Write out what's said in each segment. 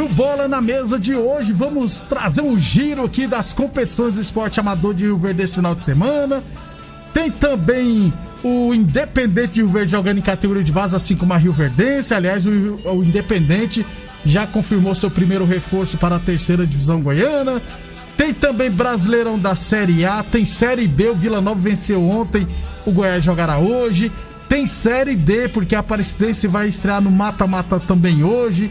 No Bola na Mesa de hoje, vamos trazer um giro aqui das competições do esporte amador de Rio Verde esse final de semana. Tem também o Independente de Rio Verde jogando em categoria de base, assim como a Rio Verdense. Aliás, o, o Independente já confirmou seu primeiro reforço para a terceira divisão goiana. Tem também Brasileirão da Série A, tem Série B, o Vila Nova venceu ontem, o Goiás jogará hoje. Tem Série D, porque a Aparecidense vai estrear no mata-mata também hoje.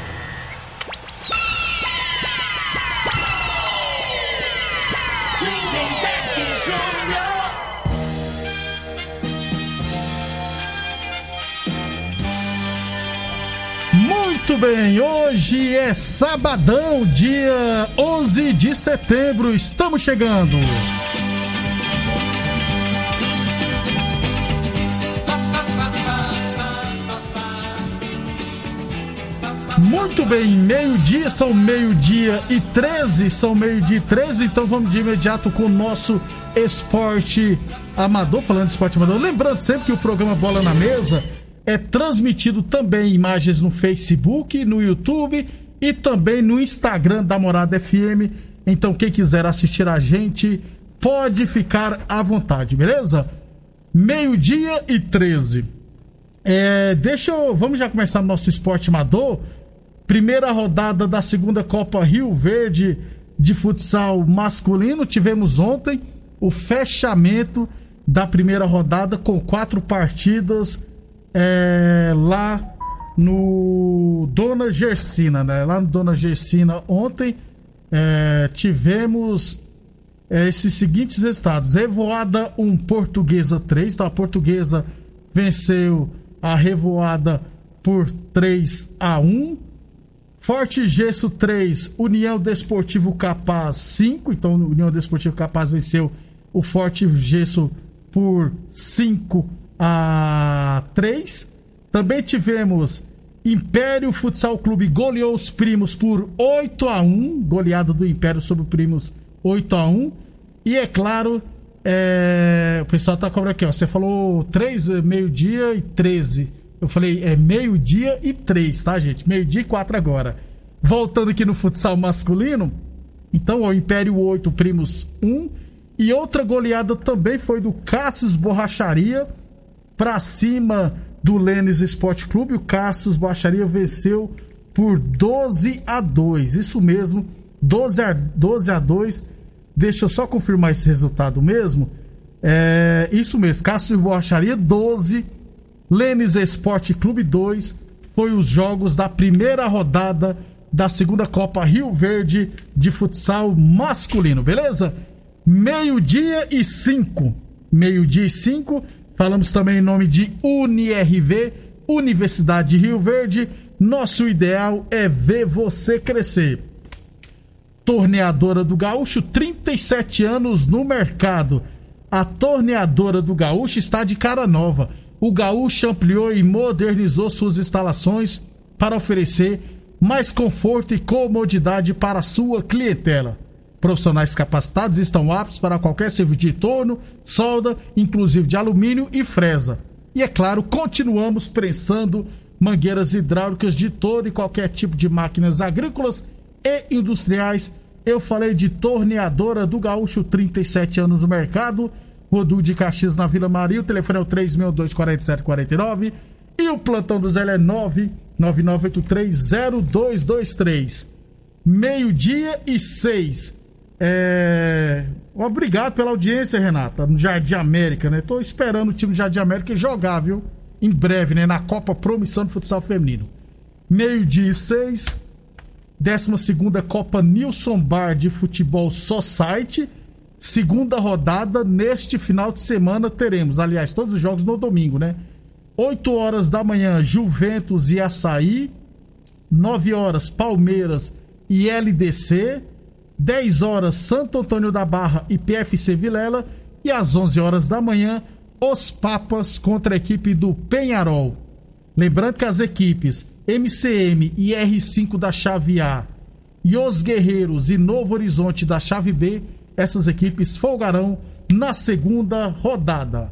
Muito bem, hoje é sabadão, dia 11 de setembro, estamos chegando. Muito bem, meio-dia, são meio-dia e 13, são meio-dia e 13, então vamos de imediato com o nosso esporte amador, falando de esporte amador. Lembrando sempre que o programa Bola na Mesa é transmitido também imagens no Facebook, no YouTube e também no Instagram da Morada FM. Então, quem quiser assistir a gente, pode ficar à vontade, beleza? Meio-dia e 13. É, deixa eu. Vamos já começar nosso esporte amador. Primeira rodada da segunda Copa Rio Verde de futsal masculino. Tivemos ontem o fechamento da primeira rodada com quatro partidas é, lá no Dona Gersina, né? Lá no Dona Gersina ontem é, tivemos é, esses seguintes resultados: Revoada 1, Portuguesa 3. Então a Portuguesa venceu a Revoada por 3 a 1. Forte Gesso 3, União Desportivo Capaz 5. Então, União Desportivo Capaz venceu o Forte Gesso por 5 a 3. Também tivemos Império Futsal Clube goleou os primos por 8 a 1 Goleada do Império sobre o primos 8 a 1 E é claro, é... o pessoal tá cobrando aqui, ó. Você falou 3, meio-dia e 13. Eu falei, é meio-dia e três, tá, gente? Meio-dia e quatro agora. Voltando aqui no futsal masculino, então, o Império 8, Primos 1. E outra goleada também foi do Cassius Borracharia pra cima do Lênis Esporte Clube. O Cassius Borracharia venceu por 12 a 2. Isso mesmo, 12 a, 12 a 2. Deixa eu só confirmar esse resultado mesmo. É, isso mesmo, Cassius Borracharia 12 a Lênis Esporte Clube 2 foi os jogos da primeira rodada da segunda Copa Rio Verde de futsal masculino, beleza? Meio-dia e cinco. Meio-dia e cinco. Falamos também em nome de UniRV, Universidade de Rio Verde. Nosso ideal é ver você crescer. Torneadora do Gaúcho, 37 anos no mercado. A Torneadora do Gaúcho está de cara nova o Gaúcho ampliou e modernizou suas instalações para oferecer mais conforto e comodidade para sua clientela. Profissionais capacitados estão aptos para qualquer serviço de torno, solda, inclusive de alumínio e fresa. E é claro, continuamos prensando mangueiras hidráulicas de todo e qualquer tipo de máquinas agrícolas e industriais. Eu falei de torneadora do Gaúcho, 37 anos no mercado. Rodu de Caxias na Vila Maria. O telefone é o 3624749. E o plantão do Zé é 999830223. Meio-dia e seis. É... Obrigado pela audiência, Renata, no Jardim América, né? Tô esperando o time do Jardim América jogar, viu? Em breve, né? Na Copa Promissão do Futsal Feminino. Meio-dia e seis. 12 Copa Nilson Bar de Futebol Society. Segunda rodada, neste final de semana teremos, aliás, todos os jogos no domingo, né? 8 horas da manhã, Juventus e Açaí. 9 horas, Palmeiras e LDC. 10 horas, Santo Antônio da Barra e PFC Vilela. E às 11 horas da manhã, os Papas contra a equipe do Penharol. Lembrando que as equipes MCM e R5 da chave A e os Guerreiros e Novo Horizonte da chave B, essas equipes folgarão na segunda rodada.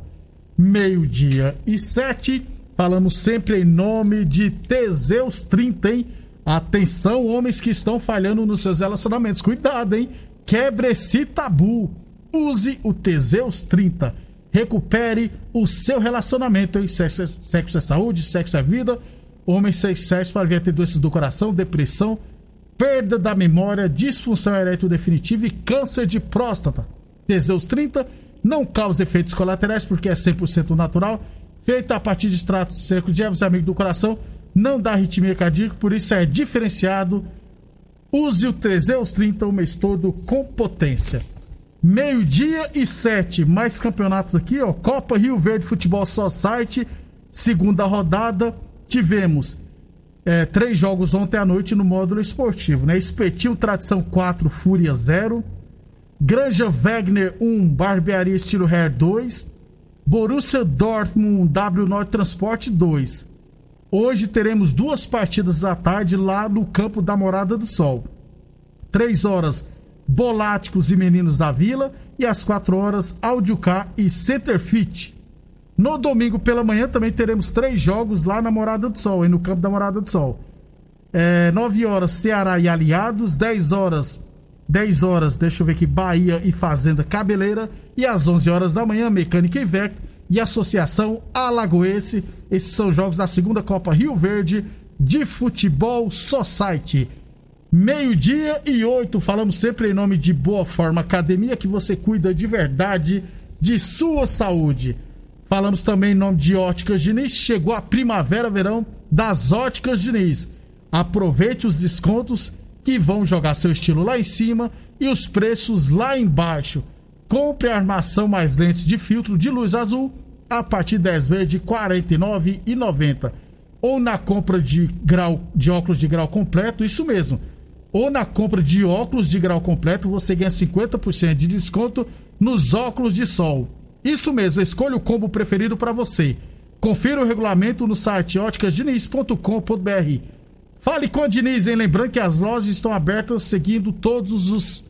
Meio-dia e sete, falamos sempre em nome de Teseus 30, hein? Atenção, homens que estão falhando nos seus relacionamentos. Cuidado, hein? Quebre esse tabu. Use o Teseus 30. Recupere o seu relacionamento, hein? Sexo, sexo é saúde, sexo é vida. Homens sem sexo para vir ter doenças do coração, depressão, perda da memória, disfunção erétil definitiva e câncer de próstata. Teseus 30 não causa efeitos colaterais porque é 100% natural, feita a partir de extratos secos de ervas amigo do coração não dá arritmia cardíaca, por isso é diferenciado. Use o Teseus 30 o mês todo com potência. Meio-dia e sete, mais campeonatos aqui, ó. Copa Rio Verde Futebol Society, segunda rodada. Tivemos é, três jogos ontem à noite no módulo esportivo, né? Espetinho Tradição 4, Fúria 0. Granja Wegner 1, Barbearia Estilo Hair 2. Borussia Dortmund W Norte Transporte 2. Hoje teremos duas partidas à tarde lá no campo da Morada do Sol. Três horas, Boláticos e Meninos da Vila. E às quatro horas, Audiocar e Centerfit. No domingo pela manhã também teremos três jogos lá na Morada do Sol, aí no campo da Morada do Sol. É, 9 horas, Ceará e Aliados. 10 horas, 10 horas, deixa eu ver aqui, Bahia e Fazenda Cabeleira. E às 11 horas da manhã, Mecânica e Vec e Associação Alagoense. Esses são jogos da segunda Copa Rio Verde de Futebol Society. Meio-dia e oito, falamos sempre em nome de Boa Forma Academia, que você cuida de verdade de sua saúde. Falamos também em nome de Óticas Diniz, chegou a primavera-verão das Óticas Diniz. Aproveite os descontos que vão jogar seu estilo lá em cima e os preços lá embaixo. Compre a armação mais lentes de filtro de luz azul a partir de 10 vezes de R$ 49,90. Ou na compra de grau de óculos de grau completo, isso mesmo. Ou na compra de óculos de grau completo, você ganha 50% de desconto nos óculos de sol. Isso mesmo, escolha o combo preferido para você. Confira o regulamento no site óticasdiniz.com.br. Fale com a Diniz, hein? Lembrando que as lojas estão abertas seguindo todos os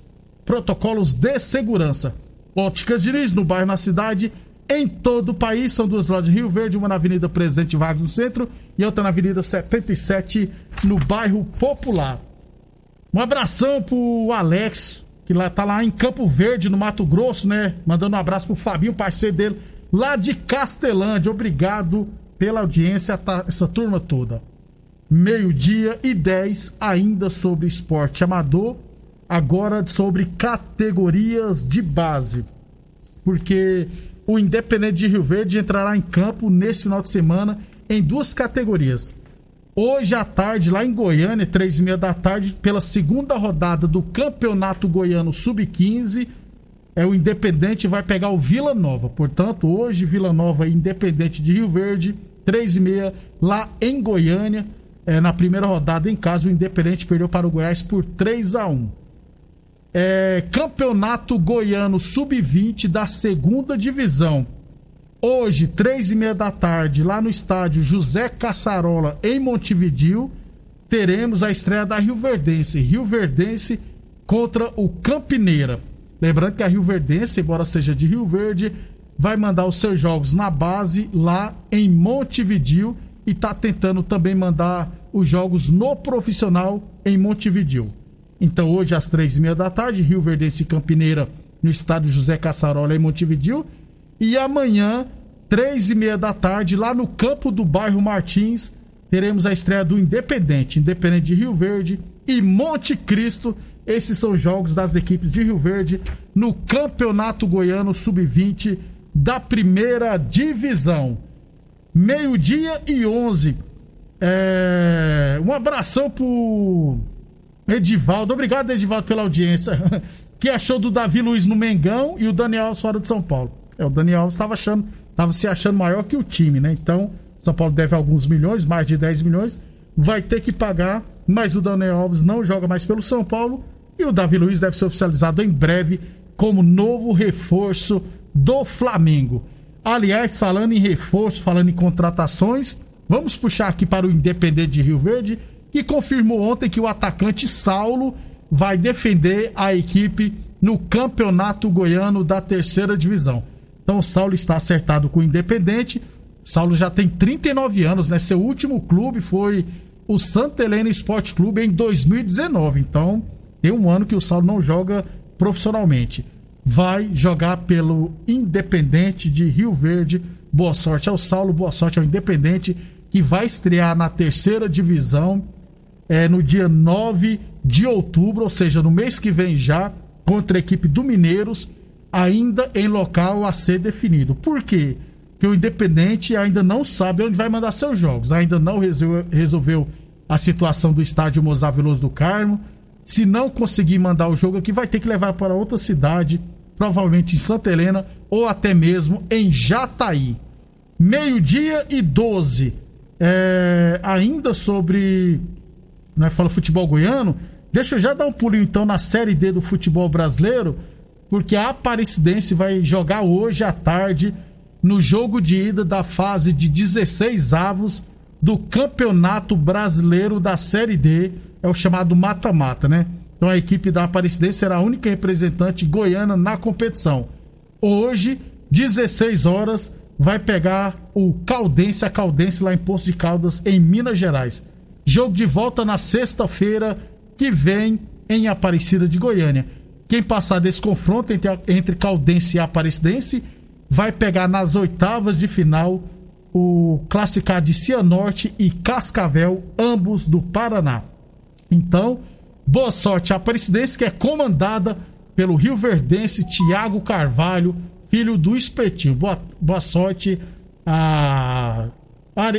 protocolos de segurança. Óticas Diniz, no bairro, na cidade, em todo o país. São duas lojas de Rio Verde, uma na Avenida Presidente Vargas no centro e outra na Avenida 77 no bairro Popular. Um abração pro Alex, que lá tá lá em Campo Verde, no Mato Grosso, né? Mandando um abraço pro Fabinho, parceiro dele, lá de Castelândia. Obrigado pela audiência, tá, essa turma toda. Meio-dia e 10, ainda sobre esporte amador agora sobre categorias de base. Porque o Independente de Rio Verde entrará em campo nesse final de semana em duas categorias. Hoje à tarde, lá em Goiânia, três e meia da tarde, pela segunda rodada do Campeonato Goiano Sub-15, é o Independente vai pegar o Vila Nova. Portanto, hoje Vila Nova e Independente de Rio Verde, três e meia, lá em Goiânia. É, na primeira rodada, em casa, o Independente perdeu para o Goiás por 3 a 1 é, Campeonato Goiano Sub-20 da segunda divisão. Hoje, três e meia da tarde, lá no estádio José Caçarola, em Montevidil, teremos a estreia da Rio Verdense. Rio Verdense contra o Campineira. Lembrando que a Rio Verdense, embora seja de Rio Verde, vai mandar os seus jogos na base lá em Montevidil e está tentando também mandar os jogos no profissional em Montevidil. Então hoje às três e meia da tarde, Rio Verdense e Campineira no estádio José Caçarola em Montevidil. E amanhã, três e meia da tarde, lá no campo do bairro Martins, teremos a estreia do Independente, Independente de Rio Verde e Monte Cristo. Esses são os jogos das equipes de Rio Verde no Campeonato Goiano Sub-20 da primeira divisão. Meio-dia e 11. É... Um abração pro Edivaldo. Obrigado, Edivaldo, pela audiência. que achou do Davi Luiz no Mengão e o Daniel fora de São Paulo. É, o Daniel Alves estava achando, estava se achando maior que o time, né? Então, São Paulo deve alguns milhões, mais de 10 milhões, vai ter que pagar, mas o Daniel Alves não joga mais pelo São Paulo e o Davi Luiz deve ser oficializado em breve como novo reforço do Flamengo. Aliás, falando em reforço, falando em contratações, vamos puxar aqui para o Independente de Rio Verde, que confirmou ontem que o atacante Saulo vai defender a equipe no Campeonato Goiano da Terceira Divisão. Então o Saulo está acertado com o Independente. Saulo já tem 39 anos, né? Seu último clube foi o Santa Helena Esporte Clube em 2019. Então, tem um ano que o Saulo não joga profissionalmente. Vai jogar pelo Independente de Rio Verde. Boa sorte ao Saulo, boa sorte ao Independente, que vai estrear na terceira divisão é, no dia 9 de outubro, ou seja, no mês que vem já, contra a equipe do Mineiros, ainda em local a ser definido. Por quê? Porque o Independente ainda não sabe onde vai mandar seus jogos, ainda não resolveu a situação do estádio Mozar Veloso do Carmo. Se não conseguir mandar o jogo aqui, vai ter que levar para outra cidade, provavelmente em Santa Helena ou até mesmo em Jataí. Meio-dia e 12. É, ainda sobre né, fala futebol goiano, deixa eu já dar um pulinho então na Série D do futebol brasileiro, porque a Aparecidense vai jogar hoje à tarde no jogo de ida da fase de 16 avos do Campeonato Brasileiro da Série D, é o chamado mata-mata, né? Então a equipe da Aparecidense será a única representante goiana na competição. Hoje, 16 horas, vai pegar o Caldense, a Caldense lá em Poço de Caldas, em Minas Gerais. Jogo de volta na sexta-feira que vem em Aparecida de Goiânia. Quem passar desse confronto entre, entre Caldense e Aparecidense vai pegar nas oitavas de final o classificado de Cianorte e Cascavel, ambos do Paraná. Então, boa sorte à Aparecidense, que é comandada pelo Rio Verdense Tiago Carvalho, filho do Espetinho. Boa, boa sorte à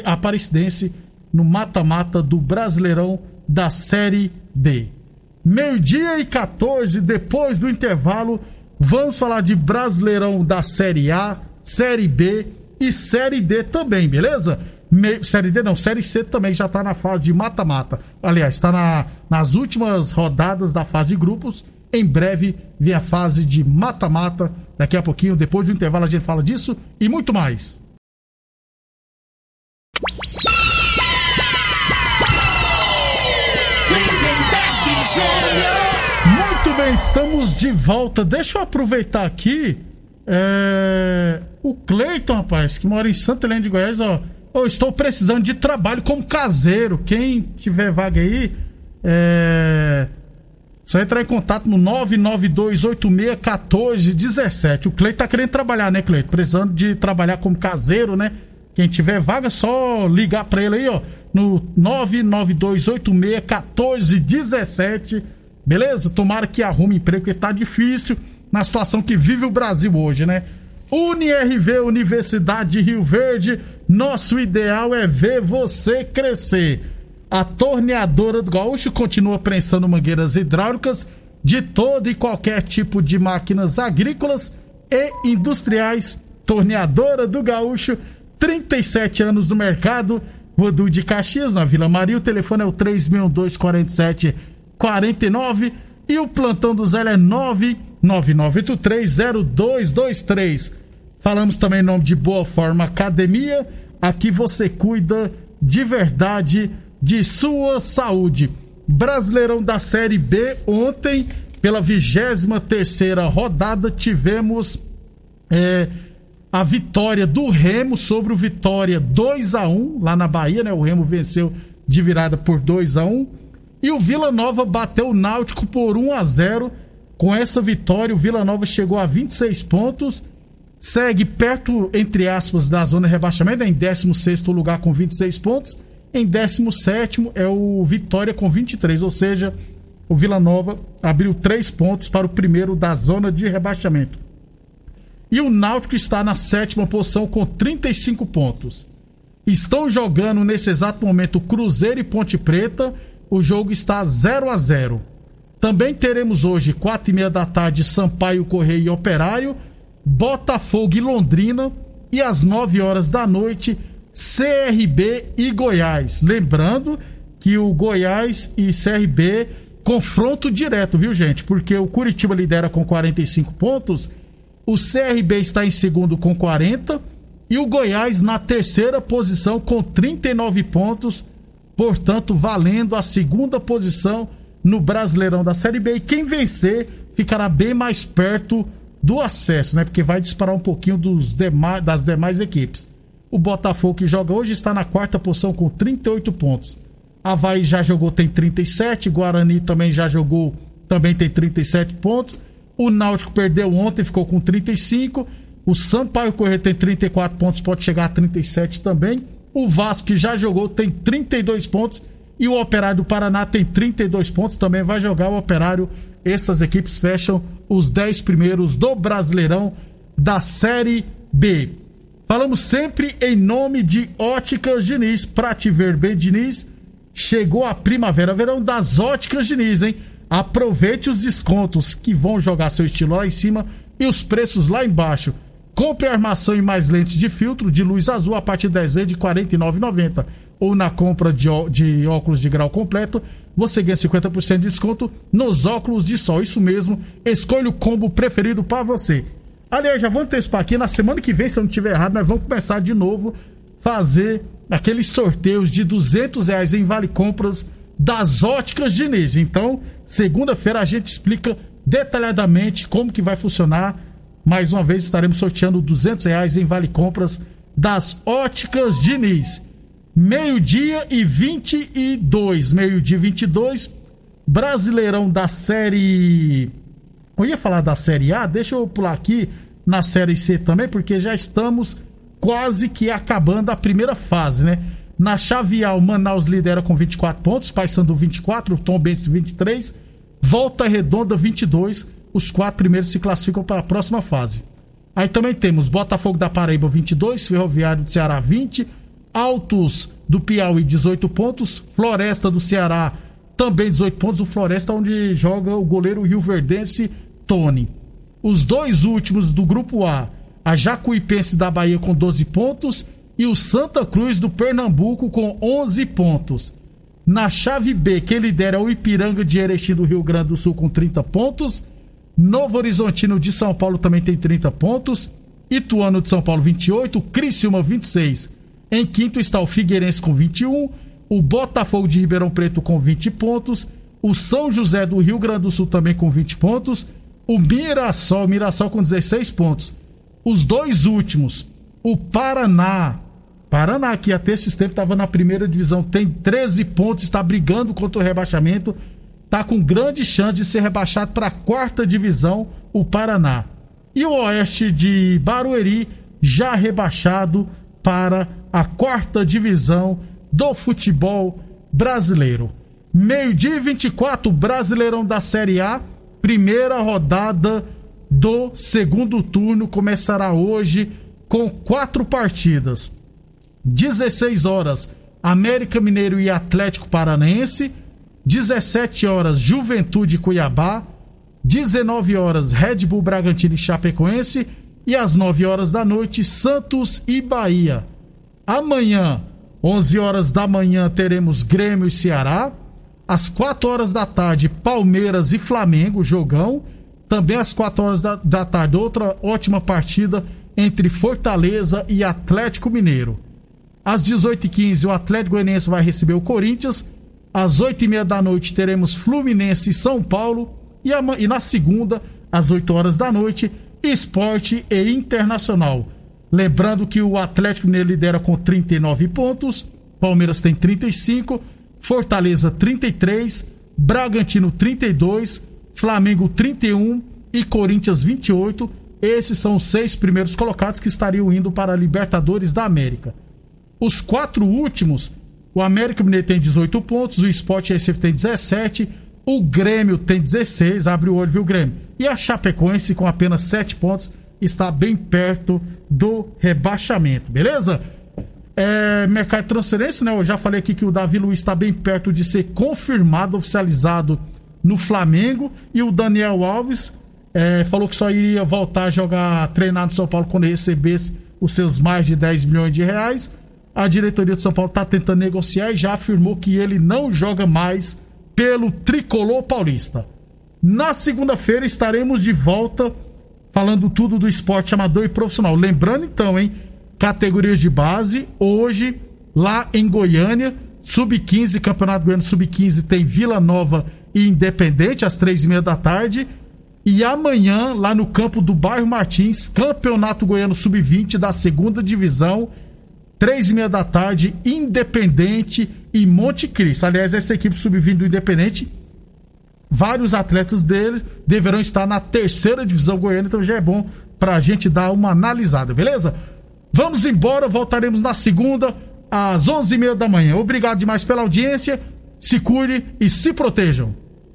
Aparecidense no mata-mata do Brasileirão da Série D. Meio-dia e 14, depois do intervalo, vamos falar de Brasileirão da Série A, Série B e Série D também, beleza? Me... Série D não, Série C também já está na fase de mata-mata. Aliás, está na... nas últimas rodadas da fase de grupos. Em breve vem a fase de mata-mata. Daqui a pouquinho, depois do intervalo, a gente fala disso e muito mais. Muito bem, estamos de volta. Deixa eu aproveitar aqui. É... O Cleiton, rapaz, que mora em Santa Helena de Goiás, ó. Eu estou precisando de trabalho como caseiro. Quem tiver vaga aí, é. Só entrar em contato no 992861417. O Cleiton tá querendo trabalhar, né, Cleiton? Precisando de trabalhar como caseiro, né? Quem tiver vaga, só ligar para ele aí, ó, no 992861417. Beleza? Tomara que arrume emprego, porque tá difícil na situação que vive o Brasil hoje, né? UniRV, Universidade de Rio Verde, nosso ideal é ver você crescer. A torneadora do Gaúcho continua prensando mangueiras hidráulicas de todo e qualquer tipo de máquinas agrícolas e industriais. Torneadora do Gaúcho 37 anos no mercado. Rodu de Caxias, na Vila Maria. O telefone é o 36247 49 e o plantão do Zé é 999830223. Falamos também em nome de Boa Forma Academia. Aqui você cuida de verdade de sua saúde. Brasileirão da Série B ontem pela 23 terceira rodada, tivemos é, a vitória do Remo sobre o Vitória 2 a 1 lá na Bahia, né? O Remo venceu de virada por 2 a 1 e o Vila Nova bateu o Náutico por 1 a 0. Com essa vitória, o Vila Nova chegou a 26 pontos, segue perto, entre aspas, da zona de rebaixamento, em 16 lugar com 26 pontos. Em 17 é o Vitória com 23, ou seja, o Vila Nova abriu 3 pontos para o primeiro da zona de rebaixamento. E o Náutico está na sétima posição com 35 pontos. Estão jogando nesse exato momento Cruzeiro e Ponte Preta. O jogo está 0 a 0. Também teremos hoje, quatro e meia da tarde, Sampaio Correio e Operário, Botafogo e Londrina. E às 9 horas da noite, CRB e Goiás. Lembrando que o Goiás e CRB confronto direto, viu, gente? Porque o Curitiba lidera com 45 pontos o CRB está em segundo com 40 e o Goiás na terceira posição com 39 pontos, portanto, valendo a segunda posição no Brasileirão da Série B. E quem vencer ficará bem mais perto do acesso, né? Porque vai disparar um pouquinho dos demais, das demais equipes. O Botafogo que joga hoje está na quarta posição com 38 pontos. Havaí já jogou, tem 37. Guarani também já jogou, também tem 37 pontos. O Náutico perdeu ontem, ficou com 35. O Sampaio Correia tem 34 pontos, pode chegar a 37 também. O Vasco, que já jogou, tem 32 pontos. E o Operário do Paraná tem 32 pontos, também vai jogar o Operário. Essas equipes fecham os 10 primeiros do Brasileirão da Série B. Falamos sempre em nome de Óticas Diniz. Pra te ver bem, Diniz, chegou a primavera-verão das Óticas Diniz, hein? Aproveite os descontos que vão jogar seu estilo lá em cima e os preços lá embaixo. Compre armação e mais lentes de filtro de luz azul a partir de 10 vezes de R$ 49,90. Ou na compra de, óculos de grau completo, você ganha 50% de desconto nos óculos de sol. Isso mesmo, escolha o combo preferido para você. Aliás, já vou antecipar aqui, na semana que vem, se eu não estiver errado, nós vamos começar de novo fazer aqueles sorteios de 200 reais em vale compras das óticas Diniz. Então, segunda-feira a gente explica detalhadamente como que vai funcionar. Mais uma vez estaremos sorteando 200 reais em vale compras das óticas Diniz. Meio-dia e 22. Meio-dia e 22. Brasileirão da série. Eu ia falar da série A, deixa eu pular aqui na série C também, porque já estamos quase que acabando a primeira fase, né? Na Chavial, Manaus lidera com 24 pontos, Paysandu 24, Tom Benz 23, Volta Redonda 22. Os quatro primeiros se classificam para a próxima fase. Aí também temos Botafogo da Paraíba 22, Ferroviário do Ceará 20, Altos do Piauí 18 pontos, Floresta do Ceará também 18 pontos, o Floresta onde joga o goleiro Rio Verdense Tony. Os dois últimos do grupo A, a Jacuipense da Bahia com 12 pontos e o Santa Cruz do Pernambuco com 11 pontos. Na chave B, quem lidera o Ipiranga de Erechim do Rio Grande do Sul com 30 pontos. Novo Horizontino de São Paulo também tem 30 pontos. Ituano de São Paulo 28, Criciúma 26. Em quinto está o Figueirense com 21, o Botafogo de Ribeirão Preto com 20 pontos, o São José do Rio Grande do Sul também com 20 pontos, o Mirassol, Mirassol com 16 pontos. Os dois últimos, o Paraná Paraná, que até esses tempos estava na primeira divisão, tem 13 pontos, está brigando contra o rebaixamento, está com grande chance de ser rebaixado para a quarta divisão, o Paraná. E o Oeste de Barueri, já rebaixado para a quarta divisão do futebol brasileiro. Meio-dia e 24, Brasileirão da Série A, primeira rodada do segundo turno começará hoje com quatro partidas. 16 horas, América Mineiro e Atlético Paranaense. 17 horas, Juventude Cuiabá. 19 horas, Red Bull Bragantino e Chapecoense. E às 9 horas da noite, Santos e Bahia. Amanhã, 11 horas da manhã, teremos Grêmio e Ceará. Às 4 horas da tarde, Palmeiras e Flamengo, jogão. Também às 4 horas da, da tarde, outra ótima partida entre Fortaleza e Atlético Mineiro. Às 18h15, o Atlético Goianiense vai receber o Corinthians. Às 8h30 da noite, teremos Fluminense e São Paulo. E, a, e na segunda, às 8 horas da noite, Esporte e Internacional. Lembrando que o Atlético Mineiro lidera com 39 pontos, Palmeiras tem 35, Fortaleza 33, Bragantino 32, Flamengo 31 e Corinthians 28. Esses são os seis primeiros colocados que estariam indo para a Libertadores da América. Os quatro últimos, o América Mineiro tem 18 pontos, o Sport Recife tem 17, o Grêmio tem 16, abre o olho, viu, Grêmio? E a Chapecoense, com apenas 7 pontos, está bem perto do rebaixamento, beleza? É, mercado de transferência, né? Eu já falei aqui que o Davi Luiz está bem perto de ser confirmado, oficializado no Flamengo. E o Daniel Alves é, falou que só iria voltar a jogar, treinar no São Paulo quando recebesse os seus mais de 10 milhões de reais. A diretoria de São Paulo está tentando negociar e já afirmou que ele não joga mais pelo tricolor paulista. Na segunda-feira estaremos de volta falando tudo do esporte amador e profissional. Lembrando então, hein? Categorias de base, hoje, lá em Goiânia, Sub-15, Campeonato Goiano Sub-15 tem Vila Nova e Independente, às três e meia da tarde. E amanhã, lá no campo do bairro Martins, Campeonato Goiano Sub-20 da segunda divisão, três e meia da tarde, Independente e Monte Cristo. Aliás, essa equipe Sub-20 do Independente, vários atletas dele deverão estar na terceira divisão goiana, então já é bom pra gente dar uma analisada, beleza? Vamos embora, voltaremos na segunda, às onze e meia da manhã. Obrigado demais pela audiência se cuide e se protejam.